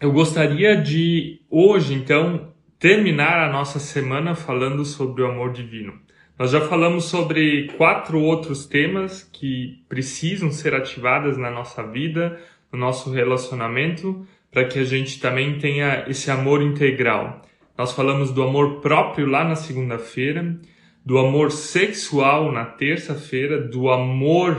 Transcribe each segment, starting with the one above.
eu gostaria de hoje, então, terminar a nossa semana falando sobre o amor divino. Nós já falamos sobre quatro outros temas que precisam ser ativados na nossa vida, no nosso relacionamento, para que a gente também tenha esse amor integral. Nós falamos do amor próprio lá na segunda-feira, do amor sexual na terça-feira, do amor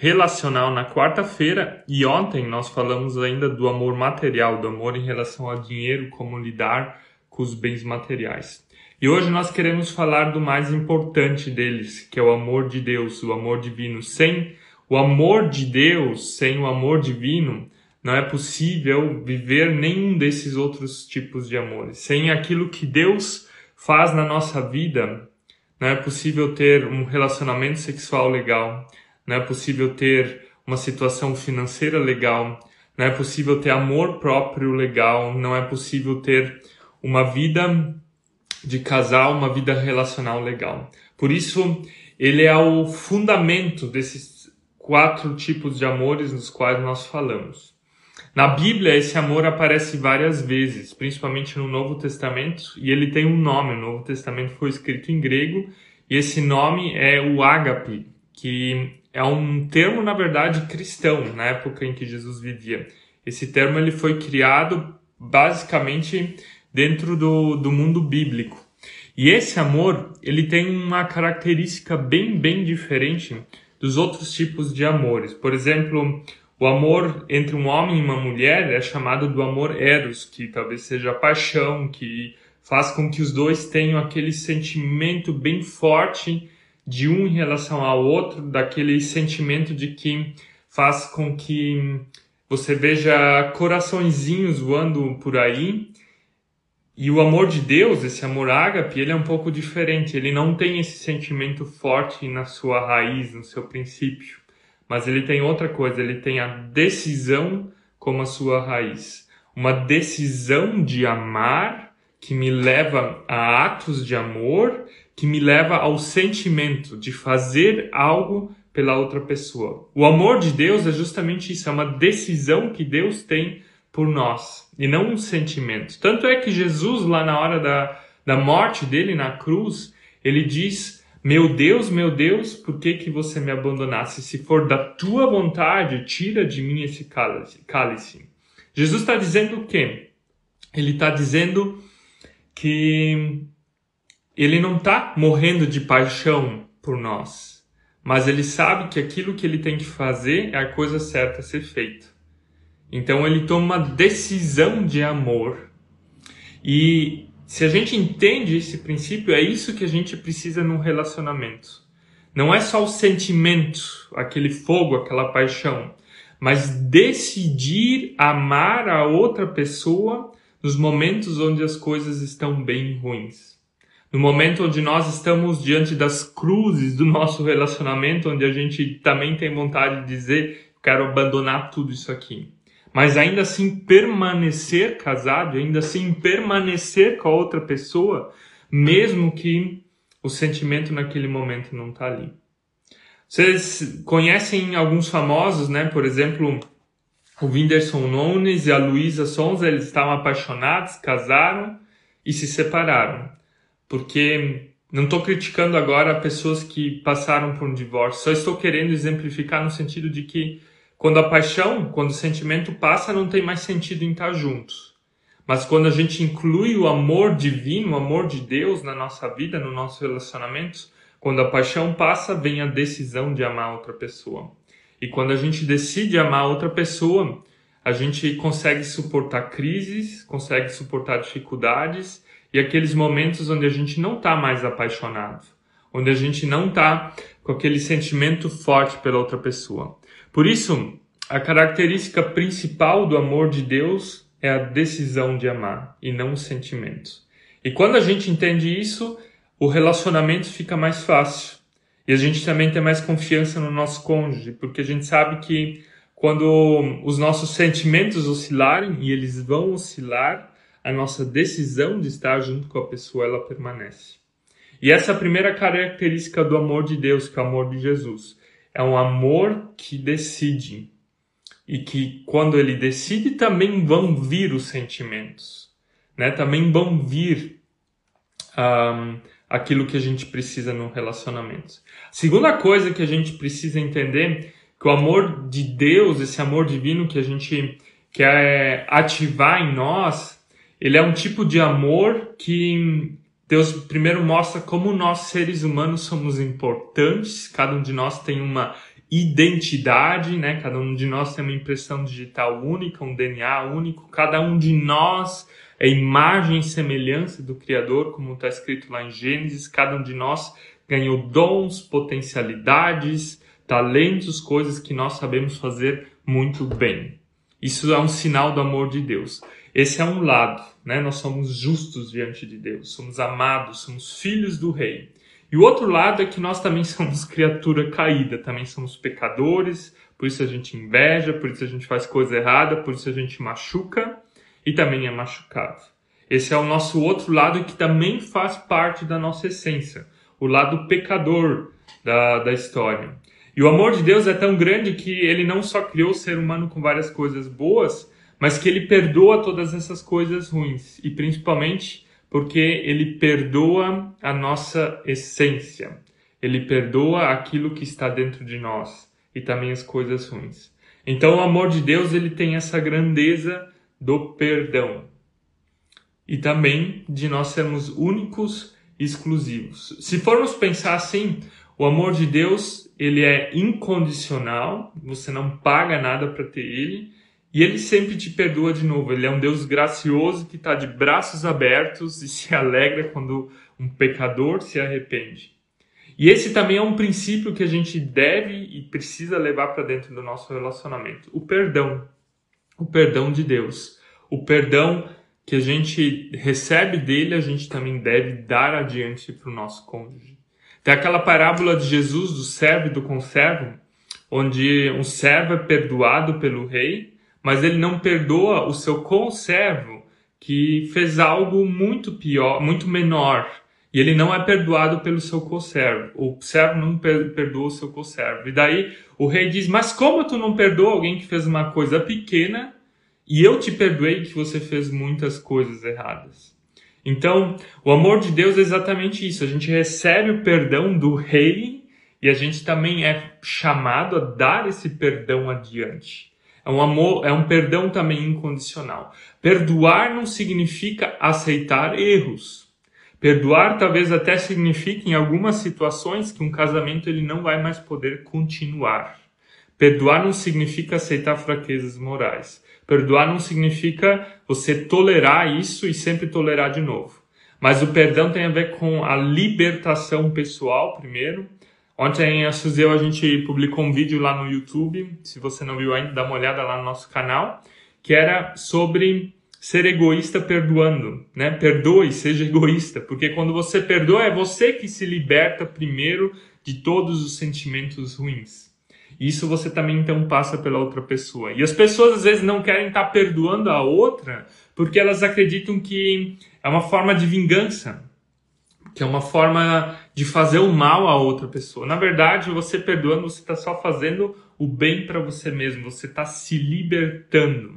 relacional na quarta-feira e ontem nós falamos ainda do amor material, do amor em relação ao dinheiro, como lidar com os bens materiais. E hoje nós queremos falar do mais importante deles, que é o amor de Deus, o amor divino. Sem o amor de Deus, sem o amor divino, não é possível viver nenhum desses outros tipos de amores. Sem aquilo que Deus faz na nossa vida, não é possível ter um relacionamento sexual legal não é possível ter uma situação financeira legal, não é possível ter amor próprio legal, não é possível ter uma vida de casal, uma vida relacional legal. Por isso, ele é o fundamento desses quatro tipos de amores dos quais nós falamos. Na Bíblia, esse amor aparece várias vezes, principalmente no Novo Testamento, e ele tem um nome. O Novo Testamento foi escrito em grego, e esse nome é o ágape, que é um termo, na verdade, cristão, na época em que Jesus vivia. Esse termo ele foi criado basicamente dentro do, do mundo bíblico. E esse amor, ele tem uma característica bem, bem diferente dos outros tipos de amores. Por exemplo, o amor entre um homem e uma mulher é chamado do amor eros, que talvez seja paixão, que faz com que os dois tenham aquele sentimento bem forte de um em relação ao outro, daquele sentimento de que faz com que você veja coraçõezinhos voando por aí. E o amor de Deus, esse amor ágape, ele é um pouco diferente. Ele não tem esse sentimento forte na sua raiz, no seu princípio. Mas ele tem outra coisa, ele tem a decisão como a sua raiz. Uma decisão de amar que me leva a atos de amor que me leva ao sentimento de fazer algo pela outra pessoa. O amor de Deus é justamente isso, é uma decisão que Deus tem por nós e não um sentimento. Tanto é que Jesus, lá na hora da, da morte dele na cruz, ele diz: Meu Deus, meu Deus, por que, que você me abandonasse? Se for da tua vontade, tira de mim esse cálice. Jesus está dizendo o quê? Ele está dizendo que ele não está morrendo de paixão por nós, mas ele sabe que aquilo que ele tem que fazer é a coisa certa a ser feita. Então ele toma uma decisão de amor. E se a gente entende esse princípio, é isso que a gente precisa num relacionamento. Não é só o sentimento, aquele fogo, aquela paixão, mas decidir amar a outra pessoa nos momentos onde as coisas estão bem ruins no momento onde nós estamos diante das cruzes do nosso relacionamento, onde a gente também tem vontade de dizer, quero abandonar tudo isso aqui. Mas ainda assim permanecer casado, ainda assim permanecer com a outra pessoa, mesmo que o sentimento naquele momento não está ali. Vocês conhecem alguns famosos, né? Por exemplo, o Whindersson Nunes e a Luísa Sonza, eles estavam apaixonados, casaram e se separaram porque não estou criticando agora pessoas que passaram por um divórcio, só estou querendo exemplificar no sentido de que quando a paixão, quando o sentimento passa, não tem mais sentido em estar juntos. Mas quando a gente inclui o amor divino, o amor de Deus na nossa vida, no nosso relacionamento, quando a paixão passa, vem a decisão de amar outra pessoa. E quando a gente decide amar outra pessoa, a gente consegue suportar crises, consegue suportar dificuldades e aqueles momentos onde a gente não está mais apaixonado, onde a gente não está com aquele sentimento forte pela outra pessoa. Por isso, a característica principal do amor de Deus é a decisão de amar e não o sentimento. E quando a gente entende isso, o relacionamento fica mais fácil. E a gente também tem mais confiança no nosso cônjuge, porque a gente sabe que quando os nossos sentimentos oscilarem, e eles vão oscilar, a nossa decisão de estar junto com a pessoa ela permanece. E essa é a primeira característica do amor de Deus, que é o amor de Jesus. É um amor que decide. e que quando ele decide também vão vir os sentimentos, né? Também vão vir um, aquilo que a gente precisa no relacionamento. Segunda coisa que a gente precisa entender que o amor de Deus, esse amor divino que a gente quer ativar em nós, ele é um tipo de amor que Deus primeiro mostra como nós seres humanos somos importantes, cada um de nós tem uma identidade, né? Cada um de nós tem uma impressão digital única, um DNA único. Cada um de nós é imagem e semelhança do Criador, como está escrito lá em Gênesis. Cada um de nós ganhou dons, potencialidades, talentos, coisas que nós sabemos fazer muito bem. Isso é um sinal do amor de Deus. Esse é um lado, né? Nós somos justos diante de Deus, somos amados, somos filhos do Rei. E o outro lado é que nós também somos criatura caída, também somos pecadores, por isso a gente inveja, por isso a gente faz coisa errada, por isso a gente machuca e também é machucado. Esse é o nosso outro lado que também faz parte da nossa essência, o lado pecador da, da história. E o amor de Deus é tão grande que ele não só criou o ser humano com várias coisas boas, mas que ele perdoa todas essas coisas ruins e principalmente porque ele perdoa a nossa essência. Ele perdoa aquilo que está dentro de nós e também as coisas ruins. Então o amor de Deus ele tem essa grandeza do perdão. E também de nós sermos únicos e exclusivos. Se formos pensar assim, o amor de Deus, ele é incondicional, você não paga nada para ter ele, e ele sempre te perdoa de novo. Ele é um Deus gracioso que está de braços abertos e se alegra quando um pecador se arrepende. E esse também é um princípio que a gente deve e precisa levar para dentro do nosso relacionamento: o perdão. O perdão de Deus. O perdão que a gente recebe dele, a gente também deve dar adiante para o nosso cônjuge. Tem aquela parábola de Jesus, do servo e do conservo, onde um servo é perdoado pelo rei mas ele não perdoa o seu conservo que fez algo muito pior, muito menor. E ele não é perdoado pelo seu conservo. O servo não perdoa o seu conservo. E daí o rei diz: Mas como tu não perdoa alguém que fez uma coisa pequena e eu te perdoei que você fez muitas coisas erradas? Então, o amor de Deus é exatamente isso. A gente recebe o perdão do rei e a gente também é chamado a dar esse perdão adiante. É um amor, é um perdão também incondicional. Perdoar não significa aceitar erros. Perdoar talvez até signifique em algumas situações que um casamento ele não vai mais poder continuar. Perdoar não significa aceitar fraquezas morais. Perdoar não significa você tolerar isso e sempre tolerar de novo. Mas o perdão tem a ver com a libertação pessoal, primeiro, Ontem, a Suzeu, a gente publicou um vídeo lá no YouTube, se você não viu ainda, dá uma olhada lá no nosso canal, que era sobre ser egoísta perdoando, né? Perdoe, seja egoísta, porque quando você perdoa é você que se liberta primeiro de todos os sentimentos ruins. Isso você também então passa pela outra pessoa. E as pessoas às vezes não querem estar perdoando a outra porque elas acreditam que é uma forma de vingança que é uma forma de fazer o mal a outra pessoa. Na verdade, você perdoando, você está só fazendo o bem para você mesmo, você está se libertando.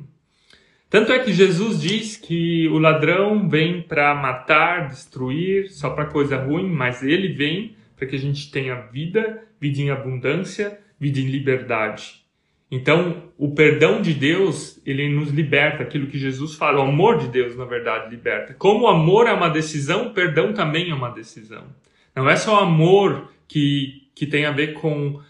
Tanto é que Jesus diz que o ladrão vem para matar, destruir, só para coisa ruim, mas ele vem para que a gente tenha vida, vida em abundância, vida em liberdade. Então, o perdão de Deus, ele nos liberta, aquilo que Jesus fala, o amor de Deus, na verdade, liberta. Como o amor é uma decisão, o perdão também é uma decisão. Não é só amor que, que tem a ver com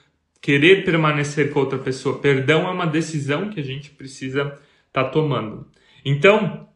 querer permanecer com outra pessoa. Perdão é uma decisão que a gente precisa estar tá tomando. Então,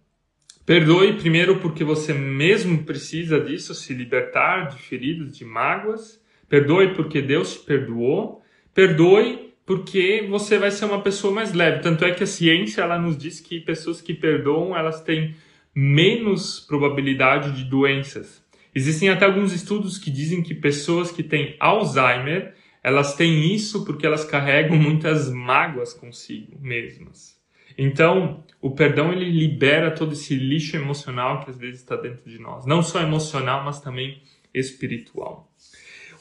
perdoe primeiro porque você mesmo precisa disso, se libertar de feridas, de mágoas. Perdoe porque Deus te perdoou. Perdoe porque você vai ser uma pessoa mais leve. Tanto é que a ciência ela nos diz que pessoas que perdoam elas têm menos probabilidade de doenças. Existem até alguns estudos que dizem que pessoas que têm Alzheimer elas têm isso porque elas carregam muitas mágoas consigo mesmas. Então, o perdão ele libera todo esse lixo emocional que às vezes está dentro de nós, não só emocional, mas também espiritual.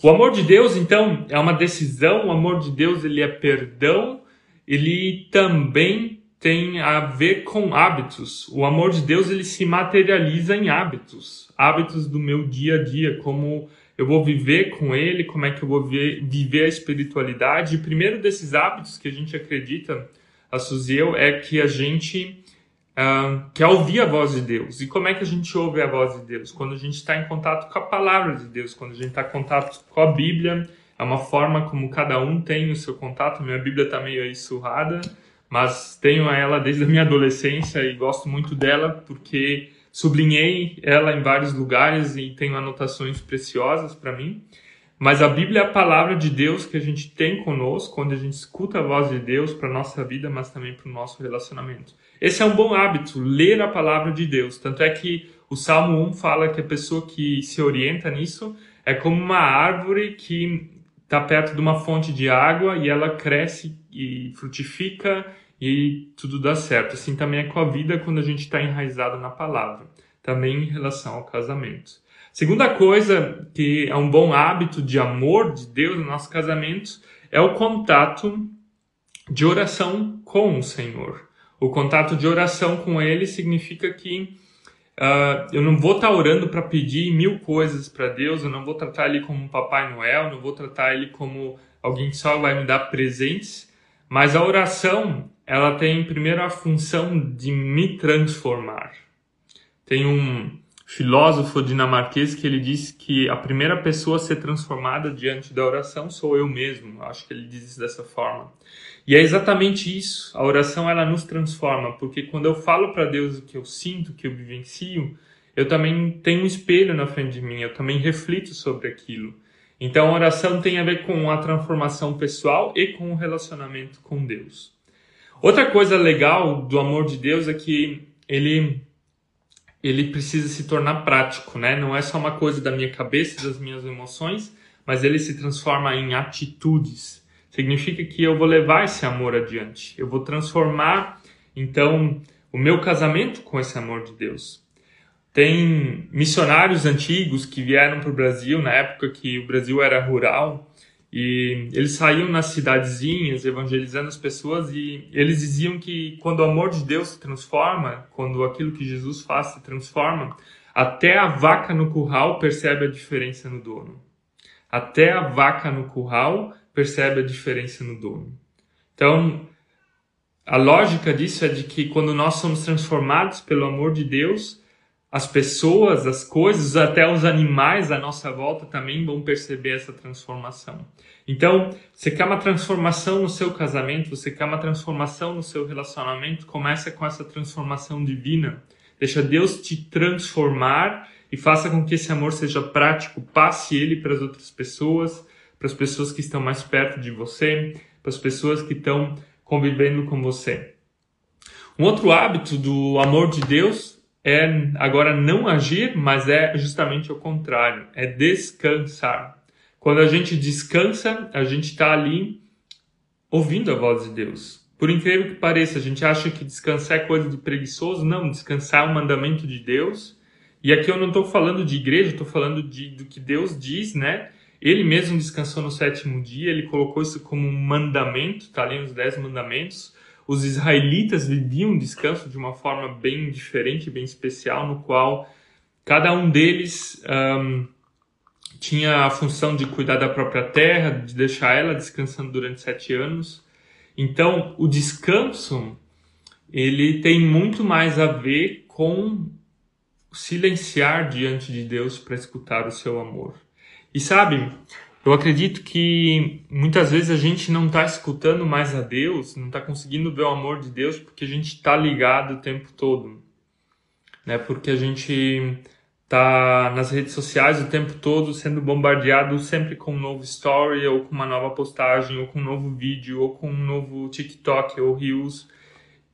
O amor de Deus, então, é uma decisão. O amor de Deus, ele é perdão ele também tem a ver com hábitos. O amor de Deus ele se materializa em hábitos, hábitos do meu dia a dia, como eu vou viver com ele, como é que eu vou viver a espiritualidade. E primeiro desses hábitos que a gente acredita, a Suzy eu, é que a gente uh, quer ouvir a voz de Deus. E como é que a gente ouve a voz de Deus? Quando a gente está em contato com a palavra de Deus, quando a gente está em contato com a Bíblia, é uma forma como cada um tem o seu contato. Minha Bíblia está meio aí surrada, mas tenho ela desde a minha adolescência e gosto muito dela porque sublinhei ela em vários lugares e tenho anotações preciosas para mim. Mas a Bíblia é a palavra de Deus que a gente tem conosco, quando a gente escuta a voz de Deus para nossa vida, mas também para o nosso relacionamento. Esse é um bom hábito, ler a palavra de Deus. Tanto é que o Salmo 1 fala que a pessoa que se orienta nisso é como uma árvore que está perto de uma fonte de água e ela cresce e frutifica e tudo dá certo. Assim também é com a vida quando a gente está enraizado na palavra, também em relação ao casamento. Segunda coisa que é um bom hábito de amor de Deus no nosso casamento é o contato de oração com o Senhor. O contato de oração com Ele significa que Uh, eu não vou estar tá orando para pedir mil coisas para Deus, eu não vou tratar Ele como um Papai Noel, não vou tratar Ele como alguém que só vai me dar presentes, mas a oração, ela tem primeiro a função de me transformar. Tem um filósofo dinamarquês que ele diz que a primeira pessoa a ser transformada diante da oração sou eu mesmo. Acho que ele diz isso dessa forma. E é exatamente isso. A oração ela nos transforma, porque quando eu falo para Deus o que eu sinto, o que eu vivencio, eu também tenho um espelho na frente de mim, eu também reflito sobre aquilo. Então a oração tem a ver com a transformação pessoal e com o relacionamento com Deus. Outra coisa legal do amor de Deus é que ele ele precisa se tornar prático, né? Não é só uma coisa da minha cabeça, das minhas emoções, mas ele se transforma em atitudes significa que eu vou levar esse amor adiante. Eu vou transformar, então, o meu casamento com esse amor de Deus. Tem missionários antigos que vieram para o Brasil na época que o Brasil era rural e eles saíam nas cidadezinhas evangelizando as pessoas e eles diziam que quando o amor de Deus se transforma, quando aquilo que Jesus faz se transforma, até a vaca no curral percebe a diferença no dono. Até a vaca no curral percebe a diferença no dono. Então, a lógica disso é de que quando nós somos transformados pelo amor de Deus, as pessoas, as coisas, até os animais à nossa volta também vão perceber essa transformação. Então, você quer uma transformação no seu casamento, você quer uma transformação no seu relacionamento, começa com essa transformação divina. Deixa Deus te transformar e faça com que esse amor seja prático, passe ele para as outras pessoas, para as pessoas que estão mais perto de você, para as pessoas que estão convivendo com você. Um outro hábito do amor de Deus é agora não agir, mas é justamente o contrário, é descansar. Quando a gente descansa, a gente está ali ouvindo a voz de Deus. Por incrível que pareça, a gente acha que descansar é coisa de preguiçoso. Não, descansar é um mandamento de Deus. E aqui eu não estou falando de igreja, estou falando de, do que Deus diz, né? Ele mesmo descansou no sétimo dia, ele colocou isso como um mandamento, está ali nos dez mandamentos. Os israelitas viviam o descanso de uma forma bem diferente, bem especial, no qual cada um deles um, tinha a função de cuidar da própria terra, de deixar ela descansando durante sete anos. Então, o descanso ele tem muito mais a ver com silenciar diante de Deus para escutar o seu amor. E sabe, eu acredito que muitas vezes a gente não está escutando mais a Deus, não está conseguindo ver o amor de Deus porque a gente está ligado o tempo todo, né? Porque a gente está nas redes sociais o tempo todo sendo bombardeado sempre com um novo story ou com uma nova postagem ou com um novo vídeo ou com um novo TikTok ou Reels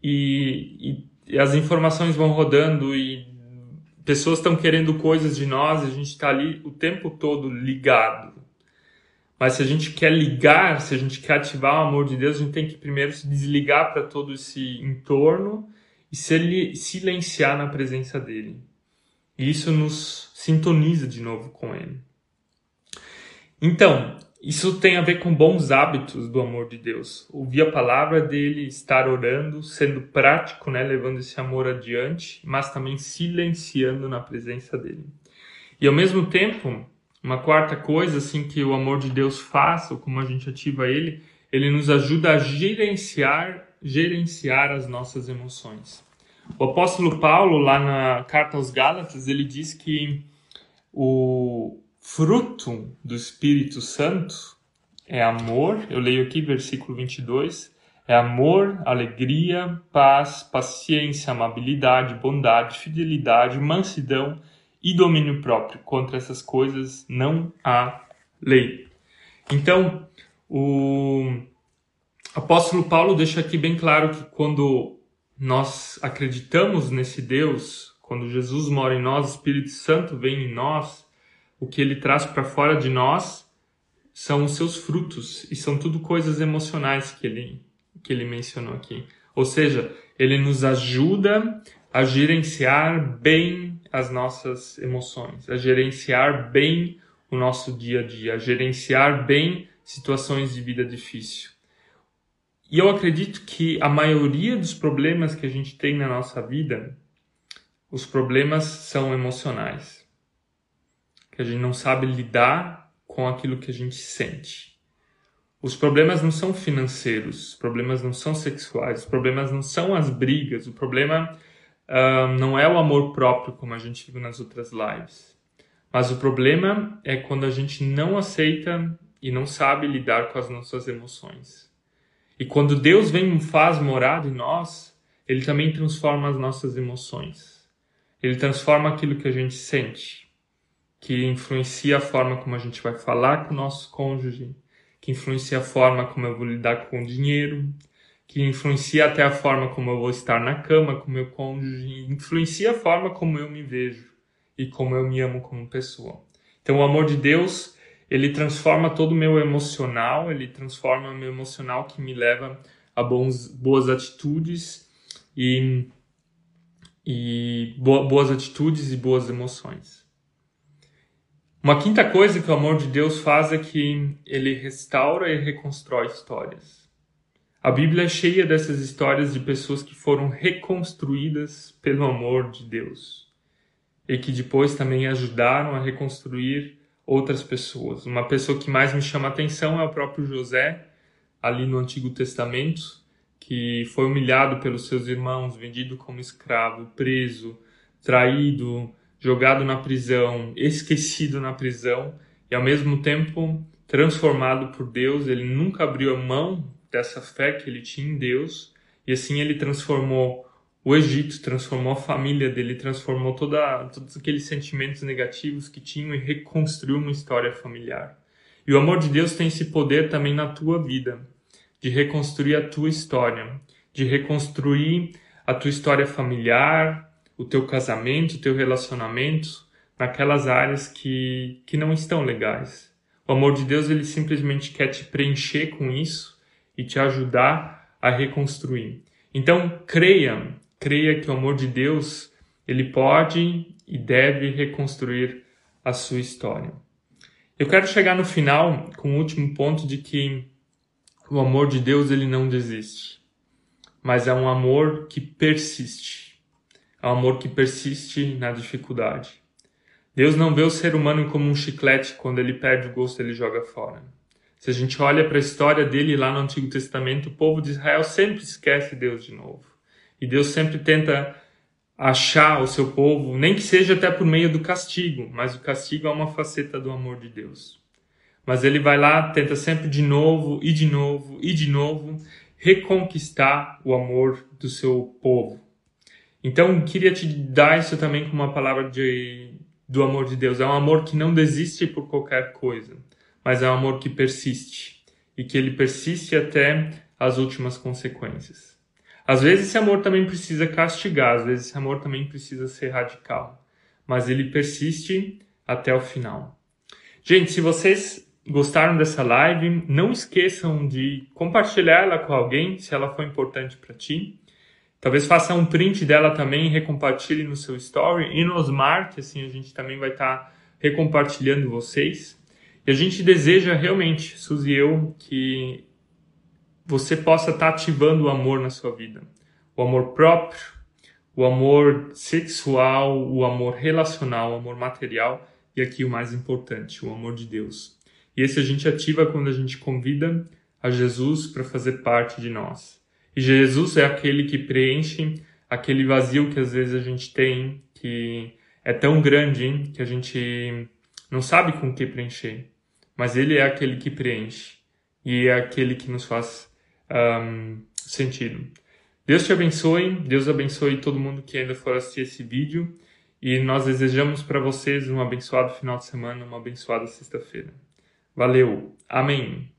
e, e, e as informações vão rodando e pessoas estão querendo coisas de nós, a gente está ali o tempo todo ligado. Mas se a gente quer ligar, se a gente quer ativar o amor de Deus, a gente tem que primeiro se desligar para todo esse entorno e se silenciar na presença dele. E isso nos sintoniza de novo com ele. Então, isso tem a ver com bons hábitos do amor de Deus. Ouvir a palavra dele, estar orando, sendo prático, né, levando esse amor adiante, mas também silenciando na presença dele. E ao mesmo tempo, uma quarta coisa assim que o amor de Deus faz, ou como a gente ativa ele, ele nos ajuda a gerenciar, gerenciar as nossas emoções. O apóstolo Paulo, lá na carta aos Gálatas, ele diz que o fruto do Espírito Santo é amor, eu leio aqui versículo 22, é amor, alegria, paz, paciência, amabilidade, bondade, fidelidade, mansidão e domínio próprio. Contra essas coisas não há lei. Então, o apóstolo Paulo deixa aqui bem claro que quando nós acreditamos nesse Deus, quando Jesus mora em nós, o Espírito Santo vem em nós, o que ele traz para fora de nós são os seus frutos e são tudo coisas emocionais que ele que ele mencionou aqui. Ou seja, ele nos ajuda a gerenciar bem as nossas emoções, a gerenciar bem o nosso dia a dia, a gerenciar bem situações de vida difícil. E eu acredito que a maioria dos problemas que a gente tem na nossa vida, os problemas são emocionais que a gente não sabe lidar com aquilo que a gente sente. Os problemas não são financeiros, os problemas não são sexuais, os problemas não são as brigas, o problema uh, não é o amor próprio, como a gente viu nas outras lives. Mas o problema é quando a gente não aceita e não sabe lidar com as nossas emoções. E quando Deus vem e faz morada em nós, Ele também transforma as nossas emoções. Ele transforma aquilo que a gente sente que influencia a forma como a gente vai falar com o nosso cônjuge, que influencia a forma como eu vou lidar com o dinheiro, que influencia até a forma como eu vou estar na cama com meu cônjuge, influencia a forma como eu me vejo e como eu me amo como pessoa. Então, o amor de Deus, ele transforma todo o meu emocional, ele transforma o meu emocional que me leva a bons, boas atitudes e, e boas atitudes e boas emoções. Uma quinta coisa que o amor de Deus faz é que ele restaura e reconstrói histórias. A Bíblia é cheia dessas histórias de pessoas que foram reconstruídas pelo amor de Deus e que depois também ajudaram a reconstruir outras pessoas. Uma pessoa que mais me chama atenção é o próprio José, ali no Antigo Testamento, que foi humilhado pelos seus irmãos, vendido como escravo, preso, traído, jogado na prisão, esquecido na prisão e ao mesmo tempo transformado por Deus. Ele nunca abriu a mão dessa fé que ele tinha em Deus e assim ele transformou o Egito, transformou a família dele, transformou toda, todos aqueles sentimentos negativos que tinham e reconstruiu uma história familiar. E o amor de Deus tem esse poder também na tua vida, de reconstruir a tua história, de reconstruir a tua história familiar, o teu casamento, o teu relacionamento naquelas áreas que, que não estão legais. O amor de Deus, ele simplesmente quer te preencher com isso e te ajudar a reconstruir. Então, creia, creia que o amor de Deus, ele pode e deve reconstruir a sua história. Eu quero chegar no final com o último ponto de que o amor de Deus ele não desiste, mas é um amor que persiste. É um amor que persiste na dificuldade. Deus não vê o ser humano como um chiclete, quando ele perde o gosto ele joga fora. Se a gente olha para a história dele lá no Antigo Testamento, o povo de Israel sempre esquece Deus de novo. E Deus sempre tenta achar o seu povo, nem que seja até por meio do castigo, mas o castigo é uma faceta do amor de Deus. Mas ele vai lá, tenta sempre de novo e de novo e de novo reconquistar o amor do seu povo. Então, queria te dar isso também como uma palavra de, do amor de Deus. É um amor que não desiste por qualquer coisa, mas é um amor que persiste e que ele persiste até as últimas consequências. Às vezes esse amor também precisa castigar, às vezes esse amor também precisa ser radical, mas ele persiste até o final. Gente, se vocês gostaram dessa live, não esqueçam de compartilhar ela com alguém se ela for importante para ti. Talvez faça um print dela também, recompartilhe no seu story e nos marque, assim a gente também vai estar tá recompartilhando vocês. E a gente deseja realmente, Suzy e eu, que você possa estar ativando o amor na sua vida. O amor próprio, o amor sexual, o amor relacional, o amor material e aqui o mais importante, o amor de Deus. E esse a gente ativa quando a gente convida a Jesus para fazer parte de nós. E Jesus é aquele que preenche aquele vazio que às vezes a gente tem, que é tão grande hein, que a gente não sabe com o que preencher. Mas Ele é aquele que preenche e é aquele que nos faz um, sentido. Deus te abençoe, Deus abençoe todo mundo que ainda for assistir esse vídeo e nós desejamos para vocês um abençoado final de semana, uma abençoada sexta-feira. Valeu, amém.